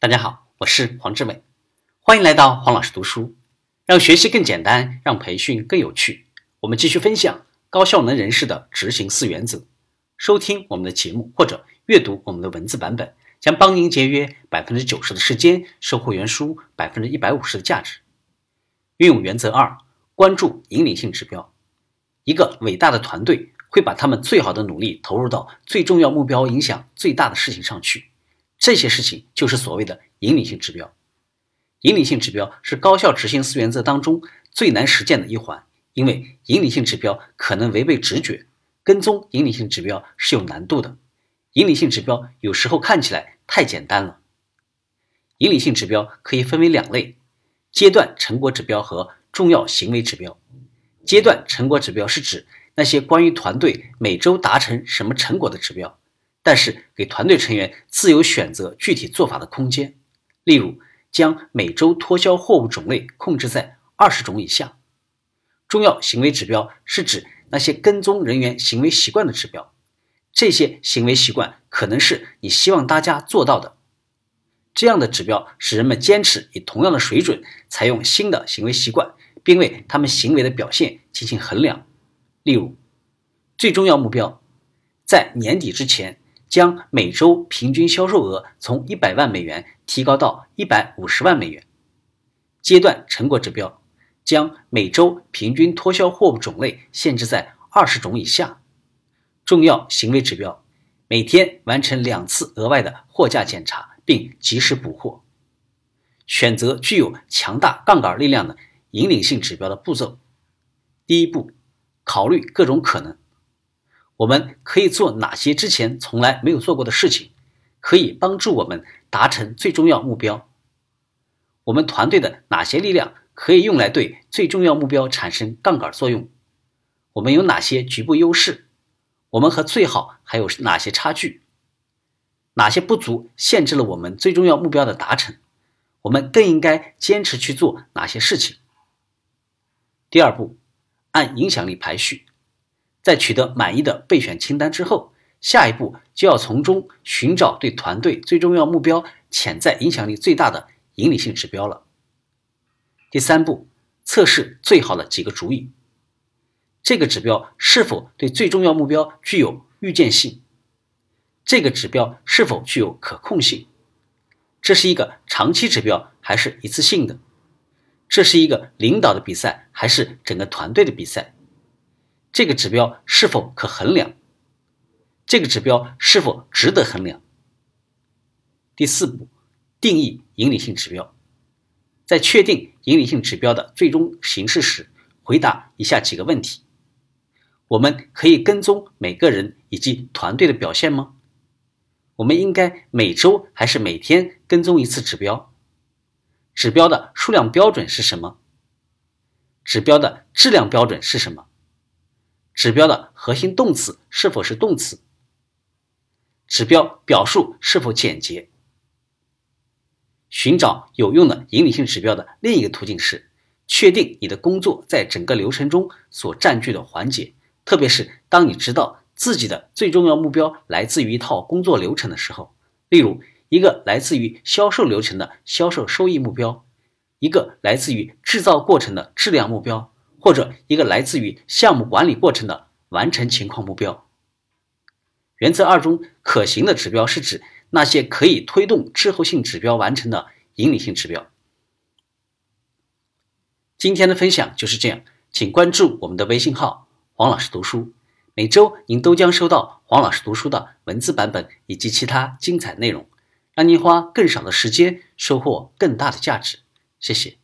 大家好，我是黄志伟，欢迎来到黄老师读书，让学习更简单，让培训更有趣。我们继续分享高效能人士的执行四原则。收听我们的节目或者阅读我们的文字版本，将帮您节约百分之九十的时间，收获原书百分之一百五十的价值。运用原则二，关注引领性指标。一个伟大的团队会把他们最好的努力投入到最重要目标影响最大的事情上去。这些事情就是所谓的引领性指标。引领性指标是高效执行四原则当中最难实践的一环，因为引领性指标可能违背直觉，跟踪引领性指标是有难度的。引领性指标有时候看起来太简单了。引领性指标可以分为两类：阶段成果指标和重要行为指标。阶段成果指标是指那些关于团队每周达成什么成果的指标。但是给团队成员自由选择具体做法的空间，例如将每周脱销货物种类控制在二十种以下。重要行为指标是指那些跟踪人员行为习惯的指标，这些行为习惯可能是你希望大家做到的。这样的指标使人们坚持以同样的水准采用新的行为习惯，并为他们行为的表现进行衡量。例如，最重要目标在年底之前。将每周平均销售额从一百万美元提高到一百五十万美元。阶段成果指标将每周平均脱销货物种类限制在二十种以下。重要行为指标每天完成两次额外的货架检查，并及时补货。选择具有强大杠杆力量的引领性指标的步骤：第一步，考虑各种可能。我们可以做哪些之前从来没有做过的事情，可以帮助我们达成最重要目标？我们团队的哪些力量可以用来对最重要目标产生杠杆作用？我们有哪些局部优势？我们和最好还有哪些差距？哪些不足限制了我们最重要目标的达成？我们更应该坚持去做哪些事情？第二步，按影响力排序。在取得满意的备选清单之后，下一步就要从中寻找对团队最重要目标潜在影响力最大的引领性指标了。第三步，测试最好的几个主意。这个指标是否对最重要目标具有预见性？这个指标是否具有可控性？这是一个长期指标还是一次性的？这是一个领导的比赛还是整个团队的比赛？这个指标是否可衡量？这个指标是否值得衡量？第四步，定义引领性指标。在确定引领性指标的最终形式时，回答以下几个问题：我们可以跟踪每个人以及团队的表现吗？我们应该每周还是每天跟踪一次指标？指标的数量标准是什么？指标的质量标准是什么？指标的核心动词是否是动词？指标表述是否简洁？寻找有用的引领性指标的另一个途径是确定你的工作在整个流程中所占据的环节，特别是当你知道自己的最重要目标来自于一套工作流程的时候，例如一个来自于销售流程的销售收益目标，一个来自于制造过程的质量目标。或者一个来自于项目管理过程的完成情况目标。原则二中可行的指标是指那些可以推动滞后性指标完成的引领性指标。今天的分享就是这样，请关注我们的微信号“黄老师读书”，每周您都将收到黄老师读书的文字版本以及其他精彩内容，让您花更少的时间收获更大的价值。谢谢。